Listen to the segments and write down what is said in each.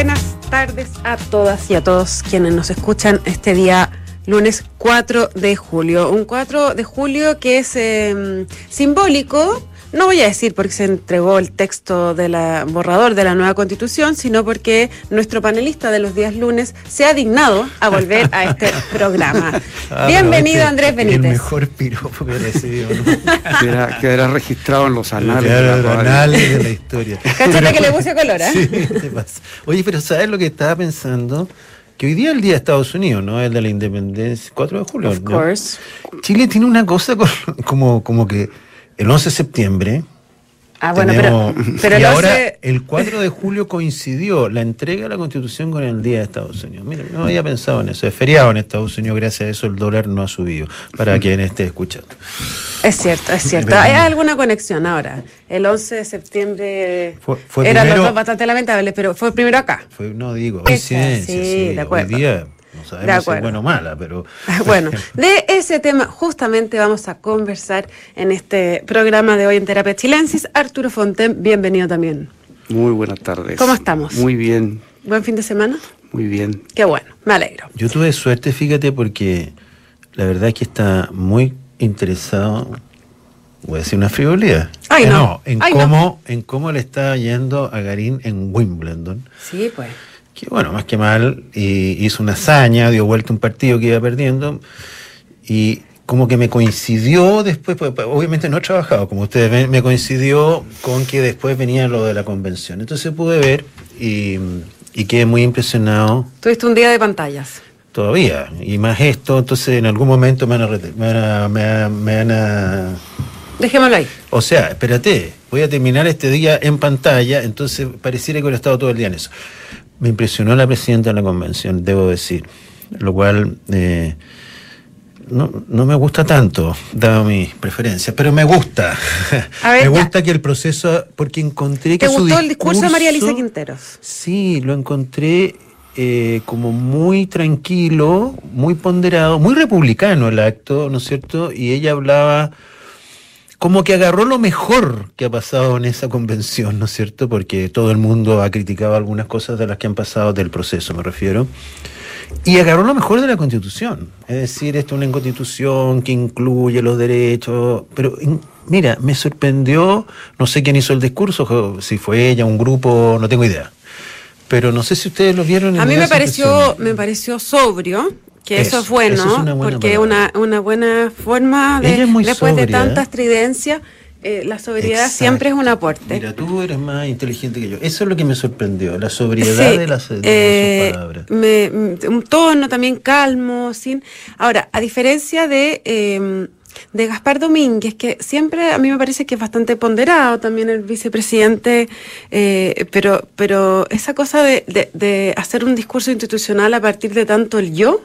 buenas tardes a todas y a todos quienes nos escuchan este día lunes 4 de julio. Un 4 de julio que es eh, simbólico no voy a decir porque se entregó el texto del borrador de la nueva constitución, sino porque nuestro panelista de los días lunes se ha dignado a volver a este programa. Ah, Bienvenido, Andrés Benítez. El mejor piropo que he recibido. quedará, registrado en los anales, de, la anales de la historia. Cachate que le puse color, ¿eh? Sí, pasa. Oye, pero ¿sabes lo que estaba pensando? que hoy día es el día de Estados Unidos, ¿no? El de la independencia, 4 de julio. Of course. Chile tiene una cosa como, como que el 11 de septiembre. Ah, bueno, pero, pero y ahora el 4 de julio coincidió la entrega de la Constitución con el Día de Estados Unidos. Mira, no había pensado en eso. Es feriado en Estados Unidos, gracias a eso el dólar no ha subido, para quien esté escuchando. Es cierto, es cierto. ¿Hay alguna conexión ahora? El 11 de septiembre fue, era bastante lamentable, pero fue primero acá. no digo, hoy sí, sí, de acuerdo. Hoy día no sabemos si es bueno o mala, pero... Bueno, de ese tema justamente vamos a conversar en este programa de hoy en Terapia Chilensis. Arturo Fonten, bienvenido también. Muy buenas tardes. ¿Cómo estamos? Muy bien. ¿Buen fin de semana? Muy bien. Qué bueno, me alegro. Yo tuve suerte, fíjate, porque la verdad es que está muy interesado voy a decir una frivolidad. Ay, no. en, cómo, en cómo le está yendo a Garín en Wimbledon. Sí, pues que bueno, más que mal, hizo una hazaña, dio vuelta un partido que iba perdiendo y como que me coincidió después, pues, pues, obviamente no he trabajado, como ustedes ven, me coincidió con que después venía lo de la convención. Entonces pude ver y, quedé muy impresionado. Tuviste un día de pantallas. Todavía, y más esto, entonces en algún momento me van a... Me me van a Dejémoslo ahí. O sea, espérate, voy a terminar este día en pantalla, entonces pareciera que hubiera estado todo el día en eso. Me impresionó la presidenta de la convención, debo decir, lo cual eh, no, me gusta tanto, dado mi preferencia, pero me gusta. me gusta que el proceso, porque encontré que... ¿Te gustó el discurso de María Elisa Quinteros? Sí, lo encontré eh, como muy tranquilo, muy ponderado, muy republicano el acto, ¿no es cierto? Y ella hablaba como que agarró lo mejor que ha pasado en esa convención, ¿no es cierto? Porque todo el mundo ha criticado algunas cosas de las que han pasado del proceso, me refiero. Y agarró lo mejor de la constitución. Es decir, esto es una constitución que incluye los derechos. Pero mira, me sorprendió, no sé quién hizo el discurso, si fue ella, un grupo, no tengo idea. Pero no sé si ustedes lo vieron. En A mí me pareció, me pareció sobrio, que eso, es bueno, porque es una, una buena forma de, después de tanta estridencia, eh, la sobriedad siempre es un aporte. Mira, tú eres más inteligente que yo. Eso es lo que me sorprendió, la sobriedad de, las, eh, palabras. un tono también calmo, sin. Ahora, a diferencia de. Em, de Gaspar Domínguez, que siempre a mí me parece que es bastante ponderado también el vicepresidente, eh, pero, pero esa cosa de, de, hacer un discurso institucional a partir de tanto el yo,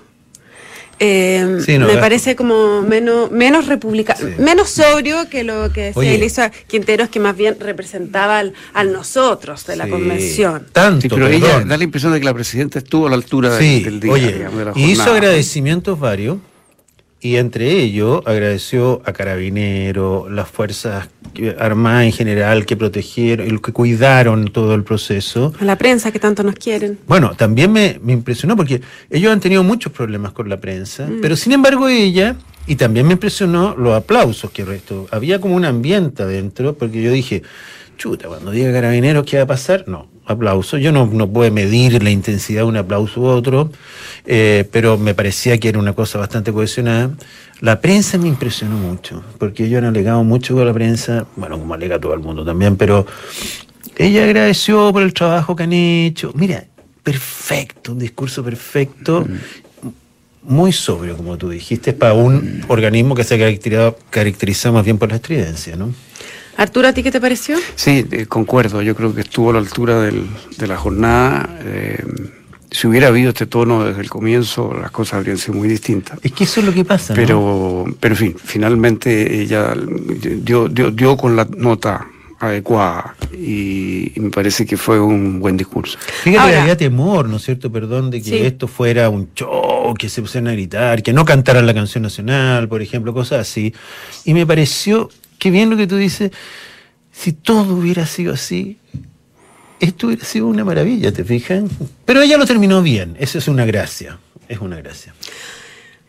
eh, me parece como menos menos republicano, menos sobrio que lo que decía Elisa Quinteros, que más bien representaba al, nosotros de la convención. Tanto, pero ella da la impresión de que la presidenta estuvo a la altura del, día. Oye, hizo agradecimientos varios y entre ellos agradeció a Carabineros, las Fuerzas Armadas en general que protegieron, y que cuidaron todo el proceso. A la prensa que tanto nos quieren. Bueno, también me, impresionó porque ellos han tenido muchos problemas con la prensa, mm. pero sin embargo ella, y también me impresionó los aplausos que resto. Había como un ambiente adentro, porque yo dije, chuta, cuando diga Carabineros, ¿qué va a pasar? No, aplauso. Yo no, no puedo medir la intensidad de un aplauso u otro, eh, pero me parecía que era una cosa bastante cohesionada. La prensa me impresionó mucho, porque yo han alegado mucho con la prensa, bueno, como alega todo el mundo también, pero ella agradeció por el trabajo que han hecho. Mira, perfecto, un discurso perfecto, muy sobrio, como tú dijiste, para un organismo que se ha caracterizado, más bien por la estridencia, ¿no? Arturo, ¿a ti qué te pareció? Sí, eh, concuerdo. Yo creo que estuvo a la altura del, de la jornada. Eh, si hubiera habido este tono desde el comienzo, las cosas habrían sido muy distintas. Es que eso es lo que pasa. Pero, pero en fin, finalmente ella dio, dio, con la nota adecuada y, me parece que fue un buen discurso. Fíjate que había temor, ¿no es cierto? Perdón, de que esto fuera un show, que se pusieran a gritar, que no cantaran la canción nacional, por ejemplo, cosas así. Y me pareció qué bien lo que tú dices. Si todo hubiera sido así, esto hubiera sido una maravilla, ¿te fijan? Pero ella lo terminó bien, eso es una gracia, es una gracia.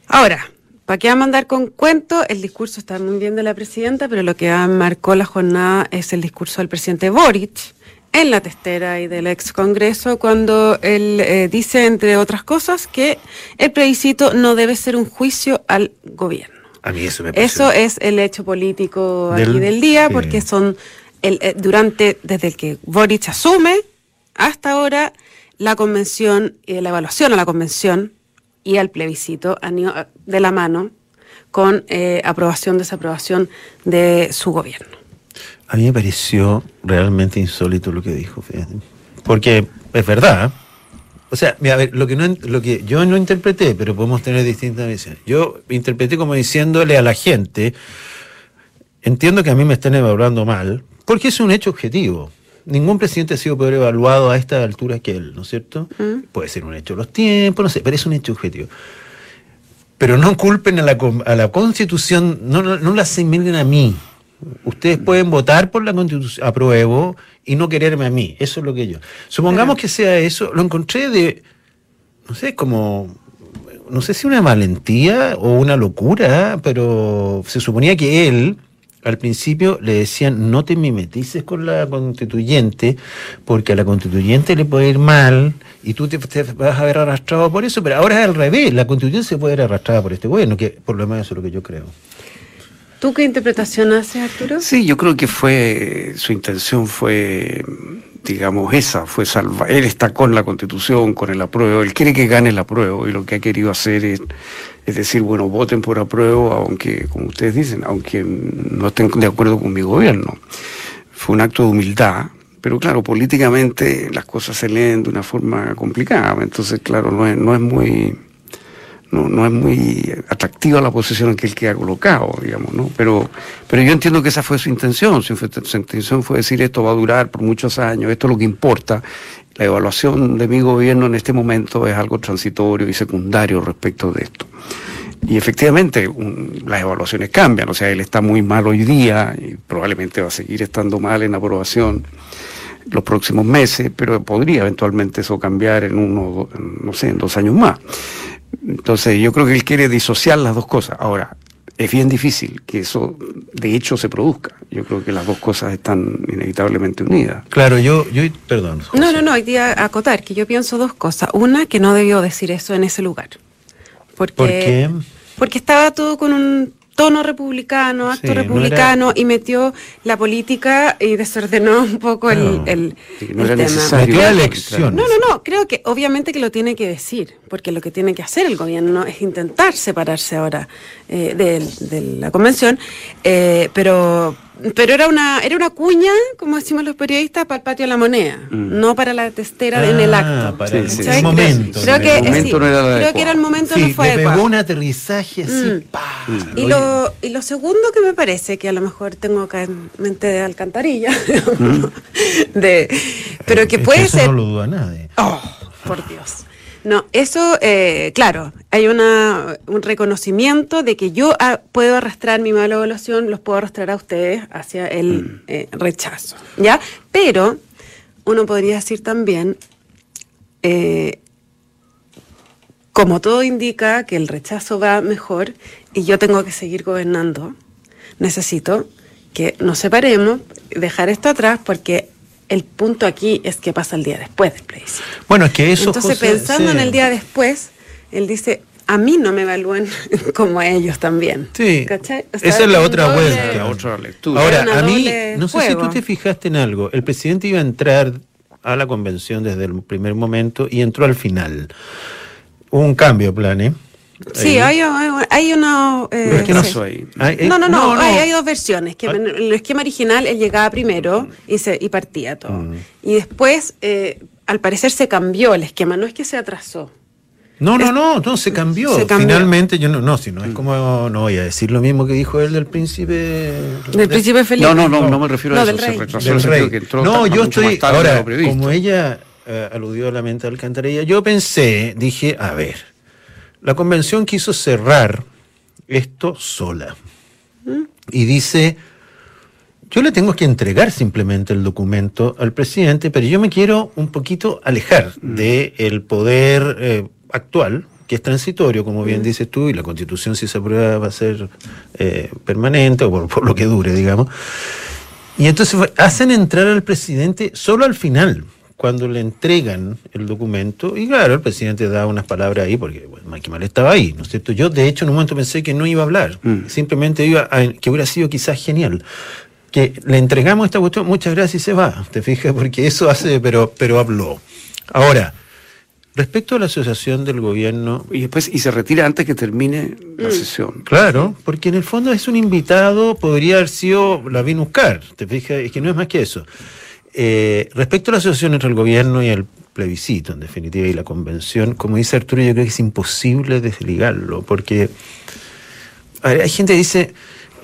Ahora, ¿para qué vamos a andar con cuento? El discurso está muy bien de la presidenta, pero lo que marcó la jornada es el discurso del presidente Boric en la testera y del ex Congreso cuando él eh, dice, entre otras cosas, que el plebiscito no debe ser un juicio al gobierno. A mí eso me Eso es el hecho político del, aquí del día, porque son el, eh, durante, desde el que Boric asume hasta ahora, la convención, y la evaluación a la convención y al plebiscito han ido eh, de la mano con eh, aprobación, desaprobación de su gobierno. A mí me pareció realmente insólito lo que dijo, fíjate. Porque es verdad. O sea, a ver, lo que, no, lo que yo no interpreté, pero podemos tener distintas visiones. Yo interpreté como diciéndole a la gente, entiendo que a mí me están evaluando mal, porque es un hecho objetivo ningún presidente ha sido peor evaluado a esta altura que él, ¿no es cierto? Mm. Puede ser un hecho de los tiempos, no sé, pero es un hecho objetivo. Pero no culpen a la, a la Constitución, no, no, no la asimilen a mí. Ustedes pueden votar por la Constitución, apruebo, y no quererme a mí. Eso es lo que yo. Supongamos que sea eso, lo encontré de, no sé, como, no sé si una valentía o una locura, pero se suponía que él al principio le decían no te mimetices con la constituyente porque a la constituyente le puede ir mal y tú te, vas a ver arrastrado por eso, pero ahora es al revés, la constituyente se puede ver arrastrada por este gobierno, que por lo menos eso es lo que yo creo. ¿Tú qué interpretación haces, Arturo? Sí, yo creo que fue, su intención fue digamos, esa fue salvar. Él está con la constitución, con el apruebo, él quiere que gane el apruebo y lo que ha querido hacer es, es decir, bueno, voten por apruebo, aunque, como ustedes dicen, aunque no estén de acuerdo con mi gobierno. Fue un acto de humildad, pero claro, políticamente las cosas se leen de una forma complicada, entonces, claro, no es, no es muy no, no es muy atractiva la posición en que él queda colocado, digamos, ¿no? Pero, pero yo entiendo que esa fue su intención, su, intención fue decir esto va a durar por muchos años, esto es lo que importa. La evaluación de mi gobierno en este momento es algo transitorio y secundario respecto de esto. Y efectivamente, las evaluaciones cambian, o sea, él está muy mal hoy día y probablemente va a seguir estando mal en aprobación los próximos meses, pero podría eventualmente eso cambiar en uno, no sé, en dos años más. Entonces yo creo que él quiere disociar las dos cosas. Ahora, es bien difícil que eso de hecho se produzca. Yo creo que las dos cosas están inevitablemente unidas. Claro, yo, yo perdón. No, no, no, hay que acotar que yo pienso dos cosas. Una, que no debió decir eso en ese lugar. Porque, ¿Por qué? Porque estaba todo con un tono republicano, acto republicano, y metió la política y desordenó un poco el, el, no era Necesario. No, no, no, creo que obviamente que lo tiene que decir, porque lo que tiene que hacer el gobierno es intentar separarse ahora eh, de, la convención, eh, pero pero era una, era una cuña, como decimos los periodistas, para el patio de la moneda, mm. no para la testera en el ah, acto. Para el momento. Creo, que, creo que era el momento no fue le pegó un aterrizaje así. Mm. Mm. Y, lo, y lo segundo que me parece, que a lo mejor tengo acá en mente de alcantarilla, de, pero que puede ser... no lo duda nadie. Oh, por Dios. No, eso, eh, claro, hay una, un reconocimiento de que yo ah, puedo arrastrar mi mala evaluación, los puedo arrastrar a ustedes hacia el mm. eh, rechazo, ¿ya? Pero uno podría decir también, eh, como todo indica que el rechazo va mejor y yo tengo que seguir gobernando, necesito que nos separemos, dejar esto atrás, porque el punto aquí es que pasa el día después del plebiscito. Bueno, es que eso. Entonces, pensando en el día después, él dice: a mí no me evalúan como a ellos también. Sí. ¿Cachai? esa es la otra vuelta. La otra lectura. Ahora, a mí, no sé si tú te fijaste en algo. El presidente iba a entrar a la convención desde el primer momento y entró al final. Hubo un cambio de planes. Sí, hay, hay, una... Eh, no, no, no, Hay, dos versiones. Que en el esquema original él llegaba primero y, se, y partía todo. Mm. Y después, eh, al parecer, se cambió el esquema. No es que se atrasó. No, no, no, no, se cambió. Finalmente, yo no, no, si no es como, no voy a decir lo mismo que dijo él del príncipe. Del príncipe Felipe. No, no, no, no me refiero a eso. se retrasó del rey. Que no, yo estoy, ahora, como ella eh, aludió a la mente de Alcantarilla, yo pensé, dije, a ver, la convención quiso cerrar esto sola. Y dice, yo le tengo que entregar simplemente el documento al presidente, pero yo me quiero un poquito alejar del de poder eh, actual, que es transitorio, como bien mm. dices tú, y la constitución si se aprueba va a ser eh, permanente o por, por, lo que dure, digamos. Y entonces hacen entrar al presidente solo al final cuando le entregan el documento, y claro, el presidente da unas palabras ahí, porque bueno, Maquimal estaba ahí, ¿no es cierto? Yo, de hecho, en un momento pensé que no iba a hablar, mm. simplemente iba a, que hubiera sido quizás genial. Que le entregamos esta cuestión, muchas gracias y se va, te fijas, porque eso hace, pero, pero habló. Ahora, Respecto a la asociación del gobierno. Y después, y se retira antes que termine la mm. sesión. Claro, porque en el fondo es un invitado, podría haber sido Lavín Uscar, te fijas, es que no es más que eso. Eh, respecto a la asociación entre el gobierno y el plebiscito, en definitiva, y la convención, como dice Arturo, yo creo que es imposible desligarlo, porque hay gente que dice,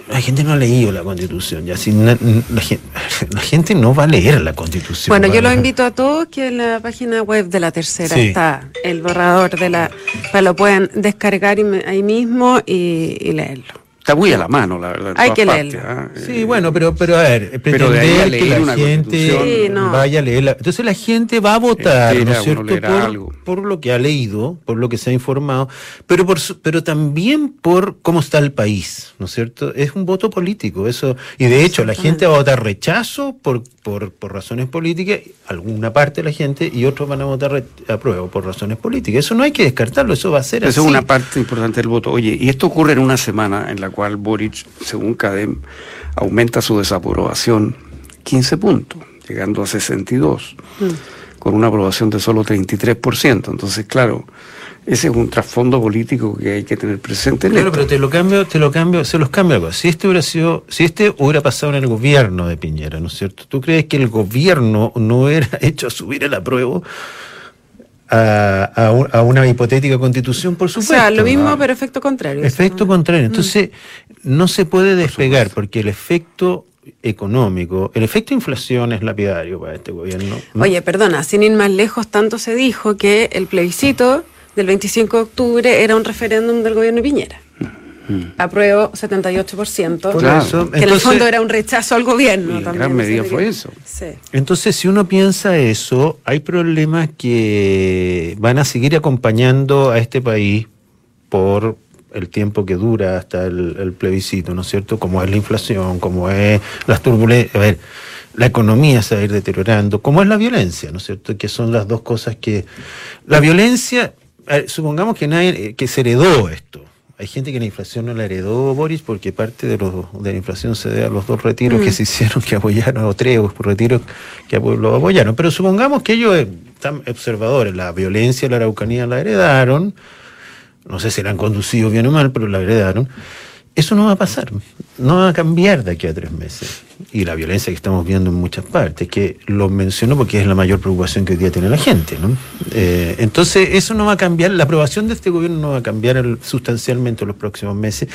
la gente no ha leído la constitución, ya si na, la, gente, no va a leer la constitución. Bueno, yo los invito a todos que en la página web de la tercera está el borrador de la, para lo puedan descargar ahí mismo y leerlo. Está muy a la mano, la verdad. Hay que leerlo. ¿ah? Sí, eh, bueno, pero, pero a ver, pero que la gente vaya a leerla. Entonces la gente va a eh, votar, ¿no es cierto? Por, lo que ha leído, por lo que se ha informado, pero, por, pero también por cómo está el país, ¿no es cierto? Es un voto político, eso. Y de hecho, la gente va a votar rechazo por, por, por razones políticas, alguna parte de la gente, y otros van a votar apruebo por razones políticas. Eso no hay que descartarlo, eso va a ser eso así. Eso es una parte importante del voto. Oye, y esto ocurre en una semana en la cual Boric, según CADEM, aumenta su desaprobación 15 puntos, llegando a 62, mm. con una aprobación de solo 33%. Entonces, claro, ese es un trasfondo político que hay que tener presente. Claro, pero te lo cambio, te lo cambio, se los cambio. Si este hubiera sido, si este hubiera pasado en el gobierno de Piñera, ¿no es cierto? ¿Tú crees que el gobierno no era hecho a subir el apruebo? a, a, a, una hipotética constitución, por supuesto. O sea, lo mismo, ah, pero efecto contrario. Efecto contrario. Mm. Entonces, no se puede despegar porque el efecto económico, el efecto de inflación es lapidario para este gobierno. Oye, perdona, sin ir más lejos, tanto se dijo que el plebiscito del 25 de octubre era un referéndum del gobierno de Piñera. Mm. apruebo 78%, Por claro. eso, que en el fondo era un rechazo al gobierno. En gran medida fue eso. Sí. Entonces, si uno piensa eso, hay problemas que van a seguir acompañando a este país por el tiempo que dura hasta el, el plebiscito, ¿no es cierto? Como es la inflación, como es las turbulencias. A ver, la economía se va a ir deteriorando, como es la violencia, ¿no es cierto? Que son las dos cosas que... La violencia, supongamos que, nadie, que se heredó esto, hay gente que la inflación no la heredó Boris porque parte de, la inflación se debe a los dos retiros que mm. se hicieron, que apoyaron, o tres retiros que lo apoyaron. Pero supongamos que ellos eh, están observadores, la violencia, la araucanía la heredaron, no sé si la han conducido bien o mal, pero la heredaron. Eso no va a pasar, no va a cambiar de aquí a tres meses. Y la violencia que estamos viendo en muchas partes, que lo menciono porque es la mayor preocupación que hoy día tiene la gente. ¿no? Eh, entonces, eso no va a cambiar, la aprobación de este gobierno no va a cambiar sustancialmente en los próximos meses.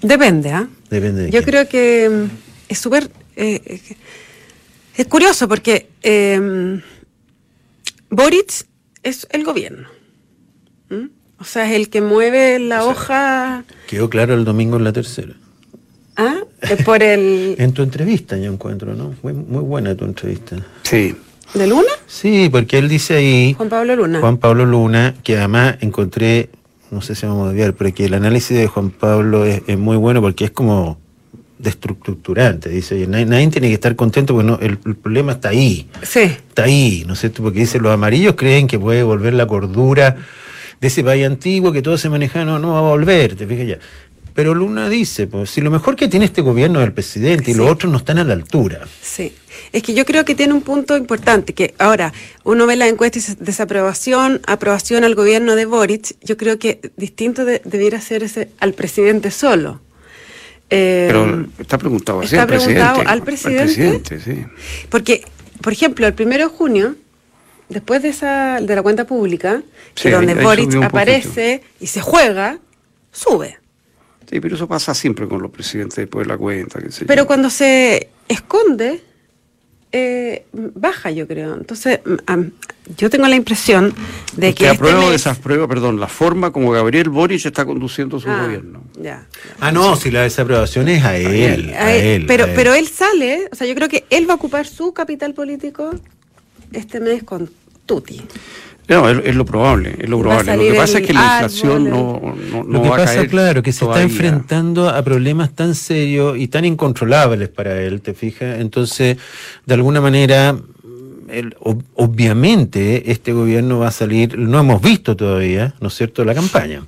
Depende, ¿ah? Depende. De Yo creo que mm, es súper... Eh, es curioso porque eh, mm, Boric es el gobierno. O sea, es el que mueve la hoja. Quedó claro el domingo en la tercera. Ah, es por el. en tu entrevista, yo encuentro, ¿no? Muy, muy buena tu entrevista. Sí. ¿De Luna? Sí, porque él dice ahí. Juan Pablo Luna. Juan Pablo Luna, que además encontré, no sé si vamos a desviar, pero que el análisis de Juan Pablo es, muy bueno porque es como destructurante. Dice, oye, nadie, tiene que estar contento porque no, el, el, problema está ahí. Sí. Está ahí, ¿no es cierto? Porque dice, los amarillos creen que puede volver la cordura de ese país antiguo que todo se maneja, no, no va a volver, te fijas ya. Pero Luna dice, pues si lo mejor que tiene este gobierno es el presidente y los otros no están a la altura. Sí, es que yo creo que tiene un punto importante, que ahora uno ve la encuesta y desaprobación, aprobación al gobierno de Boric, yo creo que distinto debiera ser ese al presidente solo. Eh, Pero está preguntado al presidente. Al presidente sí. Porque, por ejemplo, el primero de junio después de esa de la cuenta pública, donde Boric aparece y se juega, sube. Sí, pero eso pasa siempre con los presidentes después de la cuenta. Pero cuando se esconde, eh, baja, yo creo. Entonces, um, yo tengo la impresión de Usted que. apruebo este mes... esas pruebas, perdón, la forma como Gabriel Boric está conduciendo su ah, gobierno. Ah, no, si la desaprobación es a él. Pero, él. pero él sale, o sea, yo creo que él va a ocupar su capital político este mes con Tuti. No, es, es, lo probable, es lo probable. Lo que pasa es que la inflación no, no, no Lo que va pasa, a caer claro, que se todavía. está enfrentando a problemas tan serios y tan incontrolables para él, ¿te fijas? Entonces, de alguna manera, el, ob, obviamente, este gobierno va a salir, no hemos visto todavía, ¿no es cierto?, la campaña.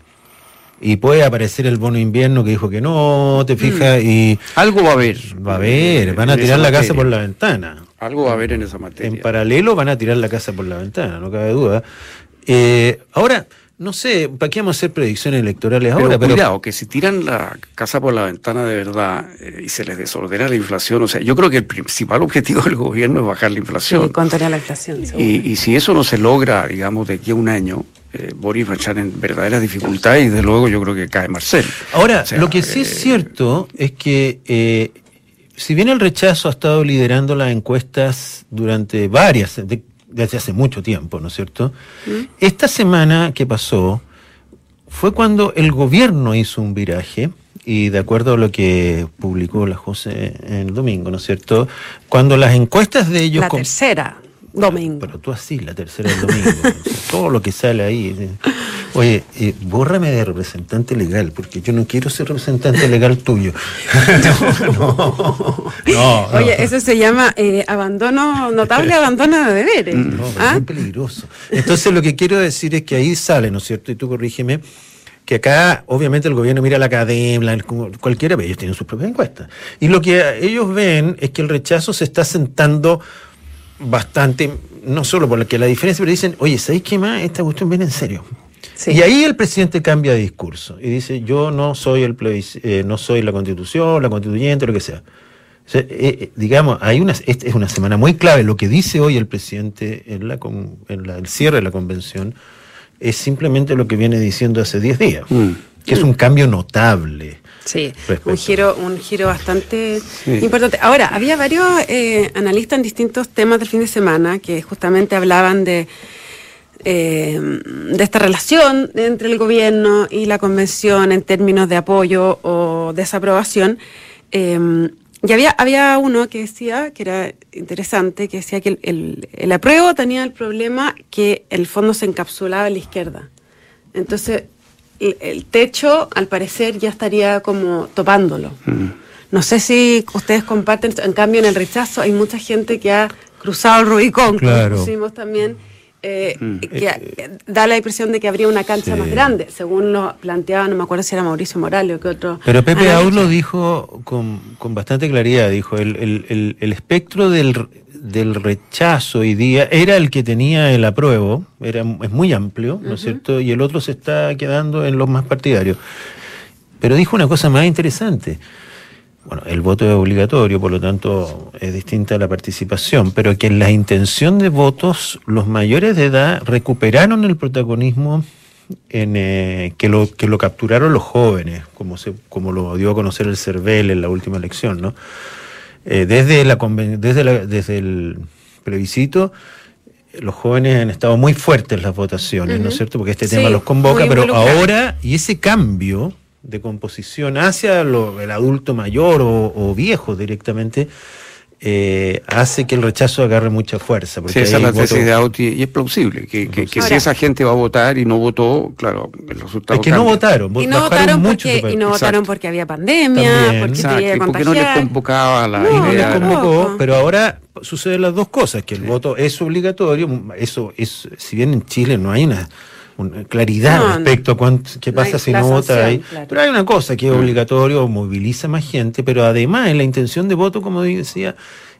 Y puede aparecer el bono invierno que dijo que no, te fijas, y... Algo va a haber. Va a haber, van a tirar la casa por la ventana. Algo va a haber en esa materia. En paralelo van a tirar la casa por la ventana, no cabe duda. Eh, ahora, no sé, ¿para qué vamos a hacer predicciones electorales Pero ahora? cuidado, que si tiran la casa por la ventana de verdad eh, y se les desordena la inflación, o sea, yo creo que el principal objetivo del gobierno es bajar la inflación. Y contener la inflación, y si eso no se logra, digamos, de aquí a un año, eh, Boris va a echar en verdaderas dificultades y de luego yo creo que cae Marcel. Ahora, O sea, lo que sí es eh, cierto es que eh, si bien el rechazo ha estado liderando las encuestas durante varias, de- desde hace mucho tiempo, ¿no es cierto? Esta semana que pasó fue cuando el gobierno hizo un viraje y de acuerdo a lo que publicó la José el domingo, ¿no es cierto? Cuando las encuestas de ellos... la tercera, domingo. Pero tú así, la tercera del domingo. todo lo que sale ahí. eh. Oye, eh, bórrame de representante legal, porque yo no quiero ser representante legal tuyo. no, no, no. Oye, eso se llama eh, abandono, notable abandono de deberes. No, ¿Ah? es muy peligroso. Entonces lo que quiero decir es que ahí sale, ¿no es cierto? Y tú corrígeme, que acá obviamente el gobierno mira la academia, cualquiera, pero ellos tienen sus propias encuestas. Y lo que ellos ven es que el rechazo se está sentando bastante, no solo por la que la diferencia, pero dicen, oye, ¿sabéis qué más? Esta cuestión viene en serio. Sí. Y ahí el presidente cambia de discurso y dice, yo no soy el plebis- eh, no soy la constitución, la constituyente, lo que sea. O sea, eh, eh, digamos, hay una, esta es una semana muy clave. Lo que dice hoy el presidente en, la, con- en la- el cierre de la convención es simplemente lo que viene diciendo hace 10 días, Mm. que es un cambio notable. Sí, Respecto. un giro, un giro bastante Sí. importante. Ahora, había varios eh, analistas en distintos temas del fin de semana que justamente hablaban de, eh, de esta relación entre el gobierno y la convención en términos de apoyo o desaprobación. Eh, y había, había uno que decía, que era interesante, que decía que el, el, el apruebo tenía el problema que el fondo se encapsulaba en la izquierda. Entonces, el, techo, al parecer, ya estaría como topándolo. Mm. No sé si ustedes comparten, en cambio en el rechazo hay mucha gente que ha cruzado el Rubicón, Claro. como pusimos también, eh, Mm. que eh, da la impresión de que habría una cancha Sí. más grande, según lo planteaba, no me acuerdo si era Mauricio Morales o qué otro. Pero Pepe. Aún lo dijo con, con bastante claridad, dijo, el, el- el- el espectro del, del rechazo hoy día era el que tenía el apruebo, era, es muy amplio, ¿no es cierto? Y el otro se está quedando en los más partidarios. Pero dijo una cosa más interesante. Bueno, el voto es obligatorio, por lo tanto es distinta la participación, pero que en la intención de votos los mayores de edad recuperaron el protagonismo en, eh, que, lo, que lo capturaron los jóvenes, como, se, como lo dio a conocer el CERVEL en la última elección, ¿no? Eh, desde, la, desde, la- desde el plebiscito, los jóvenes han estado muy fuertes las votaciones, ¿no es cierto? Porque este Sí, tema los convoca, pero ahora, y ese cambio de composición hacia lo- el adulto mayor o, o viejo directamente, eh, hace que el rechazo agarre mucha fuerza. Porque Sí, esa es la tesis de Auti y es plausible, que, que- que si esa gente va a votar y no votó, claro, el resultado Es que no votaron, Y no votaron, porque, y no Exacto. votaron porque había pandemia, También. porque Exacto, no les convocaba la No, no les convocó, pero ahora suceden las dos cosas, que el voto es obligatorio, eso es, si bien en Chile no hay una, una claridad No, no. respecto a cuánto, qué pasa si la no vota ahí, claro. pero hay una cosa que es obligatorio, moviliza más gente, pero además en la intención de voto, como decía,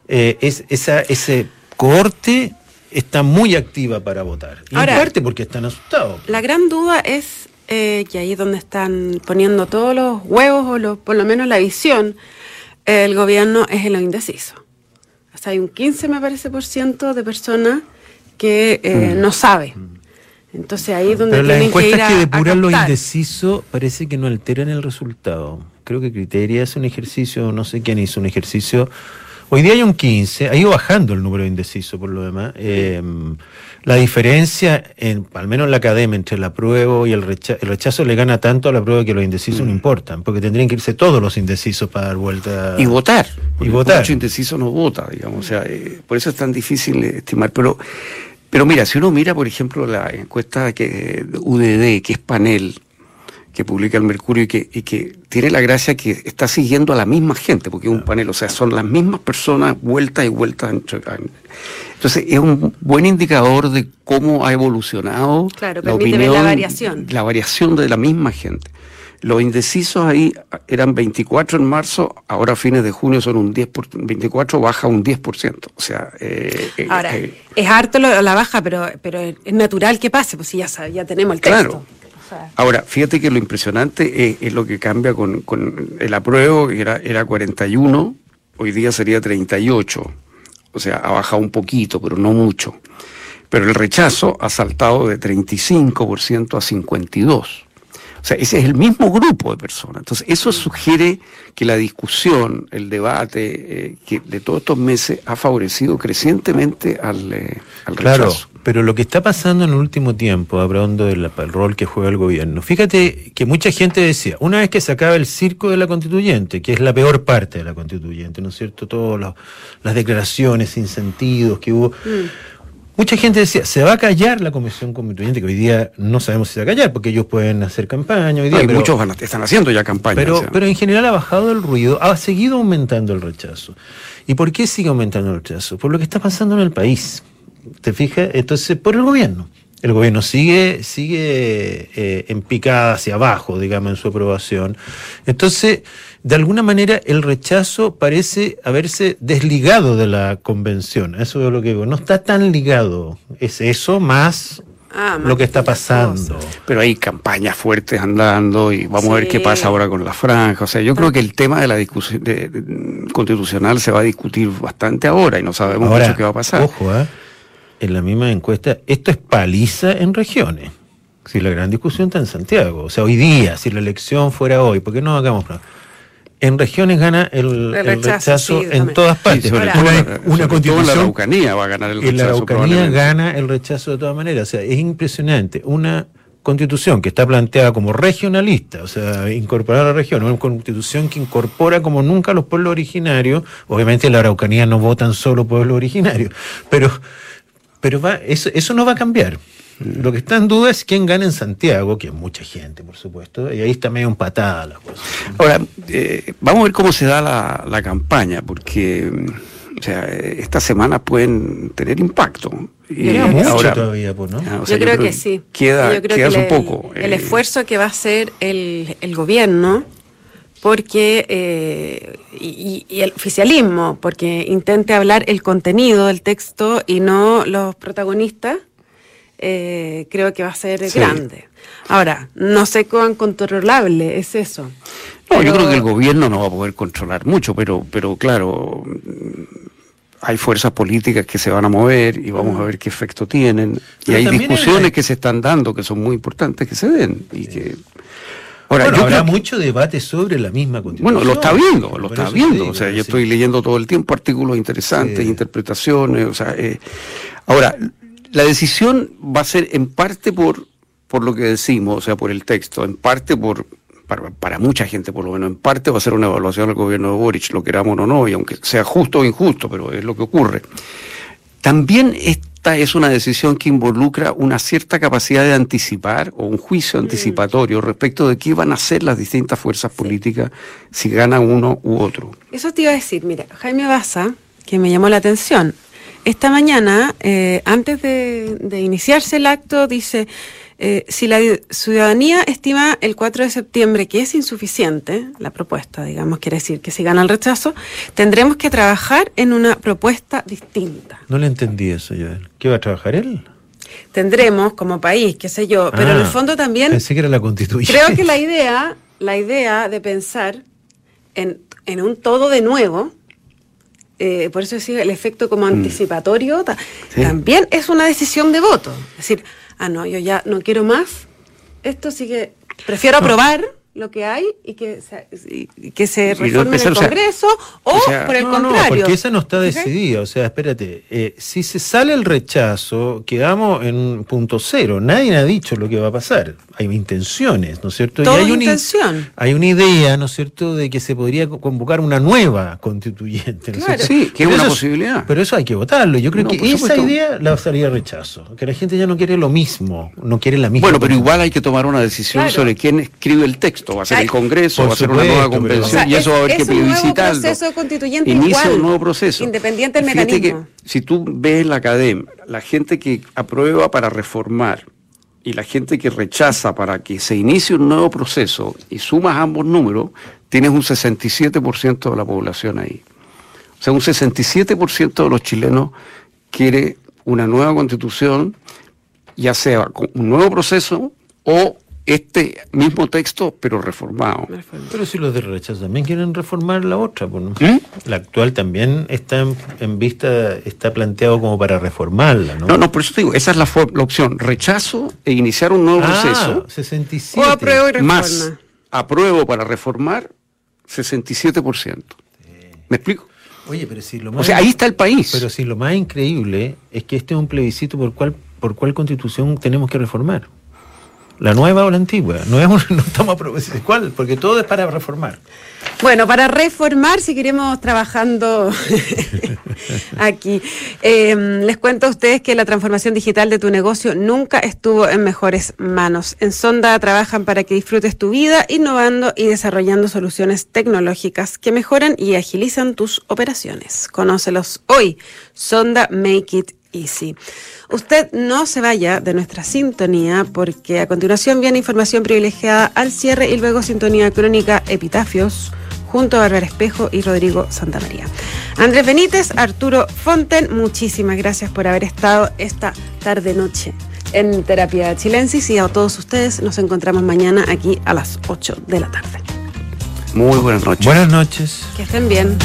eh, es esa, ese cohorte está muy activa para votar. Y Ahora- en parte porque están asustados. La gran duda es, eh, que ahí es donde están poniendo todos los huevos, o los- por lo menos la visión, el gobierno es en lo indeciso. O sea, hay un 15, me parece, por ciento de personas que eh, no sabe. Entonces ahí es donde Pero las tienen que ir encuestas a, que depuran lo indeciso parece que no alteran el resultado. Creo que Criteria hace un ejercicio, no sé quién hizo un ejercicio Hoy día hay un 15, ha ido bajando el número de indecisos por lo demás. Eh, la diferencia, en, al menos en la academia, entre el apruebo y el rechazo, el rechazo le gana tanto a la prueba que los indecisos no importan, porque tendrían que irse todos los indecisos para dar vuelta. Y votar. Y votar. Mucho indeciso no vota, digamos. O sea, eh, por eso es tan difícil estimar. Pero, pero mira, si uno mira, por ejemplo, la encuesta que UDD, que es panel, que publica el Mercurio y que, y que tiene la gracia que está siguiendo a la misma gente, porque es un panel, o sea, son las mismas personas vueltas y vueltas. Entonces, es un buen indicador de cómo ha evolucionado Claro, permite ver la variación. la variación de la misma gente. Los indecisos ahí eran 24 en marzo, ahora a fines de junio son un 10%, por- 24 baja un 10%. O sea, eh, eh, Ahora, eh, es harto lo- la baja, pero, pero es natural que pase, pues si ya, ya tenemos el texto. Claro. Ahora, fíjate que lo impresionante es, es lo que cambia con, con el apruebo, que era, era 41, hoy día sería 38. O sea, ha bajado un poquito, pero no mucho. Pero el rechazo ha saltado de 35% a 52%. O sea, ese es el mismo grupo de personas. Entonces, eso sugiere que la discusión, el debate eh, que de todos estos meses ha favorecido crecientemente al, eh, al Claro, rechazo. pero lo que está pasando en el último tiempo, hablando del el rol que juega el gobierno, fíjate que mucha gente decía, una vez que se acaba el circo de la constituyente, que es la peor parte de la constituyente, ¿no es cierto? Todas las declaraciones sin sentidos que hubo. Mucha gente decía, se va a callar la comisión constituyente, que hoy día no sabemos si se va a callar, porque ellos pueden hacer campaña hoy día. No, y pero- muchos van a- están haciendo ya campaña. pero, o sea. pero en general ha bajado el ruido, ha seguido aumentando el rechazo. ¿Y por qué sigue aumentando el rechazo? Por lo que está pasando en el país. ¿Te fijas? Entonces, por el gobierno. El gobierno sigue, sigue eh, en picada hacia abajo, digamos, en su aprobación. Entonces, de alguna manera, el rechazo parece haberse desligado de la convención. Eso es lo que digo. No está tan ligado. Es eso más Ah, lo que está pasando. Pero hay campañas fuertes andando y vamos a ver qué pasa ahora con la franja. O sea, yo creo que el tema de la discusión de- de- constitucional se va a discutir bastante ahora y no sabemos Ahora, mucho qué va a pasar. Ojo, ¿ah? en la misma encuesta, esto es paliza en regiones. Si la gran discusión está en Santiago, o sea, hoy día, si la elección fuera hoy, ¿por qué no hagamos? nada? En regiones gana el, El el rechazo, rechazo, sí, en todas Sí, partes. sobre Ahora- todo una, la- una sobre todo en la constitución Araucanía va a ganar el en la rechazo. Araucanía gana el rechazo de todas maneras. O sea, es impresionante. Una constitución que está planteada como regionalista, o sea, incorporar a la región, una constitución que incorpora como nunca a los pueblos originarios. Obviamente en la Araucanía no votan solo pueblos originarios, pero, pero va, eso, eso no va a cambiar. Lo que está en duda es quién gana en Santiago, que es mucha gente, por supuesto, y ahí está medio empatada la cosa. Ahora, eh, vamos a ver cómo se da la, la campaña, porque o sea, estas semanas pueden tener impacto. Y Queda mucho ahora- todavía, pues, ¿no? Ah, o sea, yo, creo que sí. Queda, yo creo queda que un poco. El eh, esfuerzo que va a hacer el, el gobierno, porque eh, y, y el oficialismo, porque intente hablar el contenido del texto y no los protagonistas, eh, creo que va a ser Sí. grande. Ahora, no sé cuán controlable es eso. No, yo creo que el gobierno no va a poder controlar mucho, pero, pero claro, mm, hay fuerzas políticas que se van a mover y vamos a ver qué efecto tienen. Y Pero hay discusiones hay- que se están dando que son muy importantes que se den. Y que... Ahora, Bueno, yo habrá creo que- mucho debate sobre la misma constitución. Bueno, lo está viendo, lo está viendo. digo, o sea, yo sí. estoy leyendo todo el tiempo artículos interesantes, Sí. interpretaciones. O sea, eh, ahora, la decisión va a ser en parte por, por lo que decimos, o sea, por el texto, en parte por, para, para mucha gente por lo menos, en parte va a ser una evaluación del gobierno de Boric, lo queramos o no, y aunque sea justo o injusto, pero es lo que ocurre. También esta es una decisión que involucra una cierta capacidad de anticipar o un juicio anticipatorio respecto de qué van a hacer las distintas fuerzas políticas si gana uno u otro. Eso te iba a decir, mira, Jaime Baza, que me llamó la atención, esta mañana, eh, antes de, de iniciarse el acto, dice, eh, si la ciudadanía estima el 4 de septiembre que es insuficiente, la propuesta, digamos, quiere decir que si gana el rechazo, tendremos que trabajar en una propuesta distinta. No le entendí eso, Joel. ¿Qué va a trabajar él? Tendremos como país, qué sé yo, pero en el Ah, fondo también... Pensé que era la constituyente. Creo que la idea, la idea de pensar en, en un todo de nuevo, eh, por eso decía el efecto como anticipatorio, ta- Sí. también es una decisión de voto. Es decir, ah, no, yo ya no quiero más, esto sí que prefiero aprobar lo que hay y que se, y que se reforme en el Congreso o, por el no, contrario. No, porque esa no está decidida. O sea, espérate, eh, si se sale el rechazo, quedamos en un punto cero. Nadie ha dicho lo que va a pasar. Hay intenciones, ¿no es cierto? Todo y hay intención. Una, hay una idea, ¿no es cierto?, de que se podría convocar una nueva constituyente. ¿no claro. Sí, que es una posibilidad. pero eso hay que votarlo. Yo creo que esa idea la salía rechazo. Que la gente ya no quiere lo mismo, no quiere la misma. Bueno, pero igual hay que tomar una decisión claro. sobre quién escribe el texto va a ser el Congreso, va a ser una nueva convención o sea, y eso va a haber que plebiscitarlo. Un proceso constituyente Inicia igual, un nuevo proceso. Independiente del mecanismo. Que, si tú ves en la academia, la gente que aprueba para reformar y la gente que rechaza para que se inicie un nuevo proceso y sumas ambos números, tienes un 67% de la población ahí. O sea, un 67% de los chilenos quiere una nueva constitución, ya sea con un nuevo proceso o este mismo texto, pero reformado. Pero si los de rechazo también quieren reformar la otra, pues, ¿no? ¿Mm? la actual también está en, en, vista, está planteado como para reformarla, ¿no? No, no, por eso te digo, esa es la, la opción, rechazo e iniciar un nuevo ah, proceso. 67. O apruebo y reforma. Más apruebo para reformar, 67%. Sí. ¿Me explico? Oye, pero si lo más, o sea, ahí está el país. Pero si lo más increíble es que este es un plebiscito por cuál por cuál constitución tenemos que reformar. ¿La nueva o la antigua? No, es un, no estamos ¿Cuál? Porque todo es para reformar. Bueno, para reformar, si queremos trabajando aquí, eh, les cuento a ustedes que la transformación digital de tu negocio nunca estuvo en mejores manos. En Sonda trabajan para que disfrutes tu vida, innovando y desarrollando soluciones tecnológicas que mejoran y agilizan tus operaciones. Conócelos hoy. Sonda Make It Easy. Usted no se vaya de nuestra sintonía porque a continuación viene información privilegiada al cierre y luego sintonía crónica Epitafios junto a Bárbara Espejo y Rodrigo Santamaría. Andrés Benítez, Arturo Fonten, muchísimas gracias por haber estado esta tarde-noche en Terapia Chilensis y a todos ustedes nos encontramos mañana aquí a las 8 de la tarde. Muy buenas noches. Buenas noches. Que estén bien.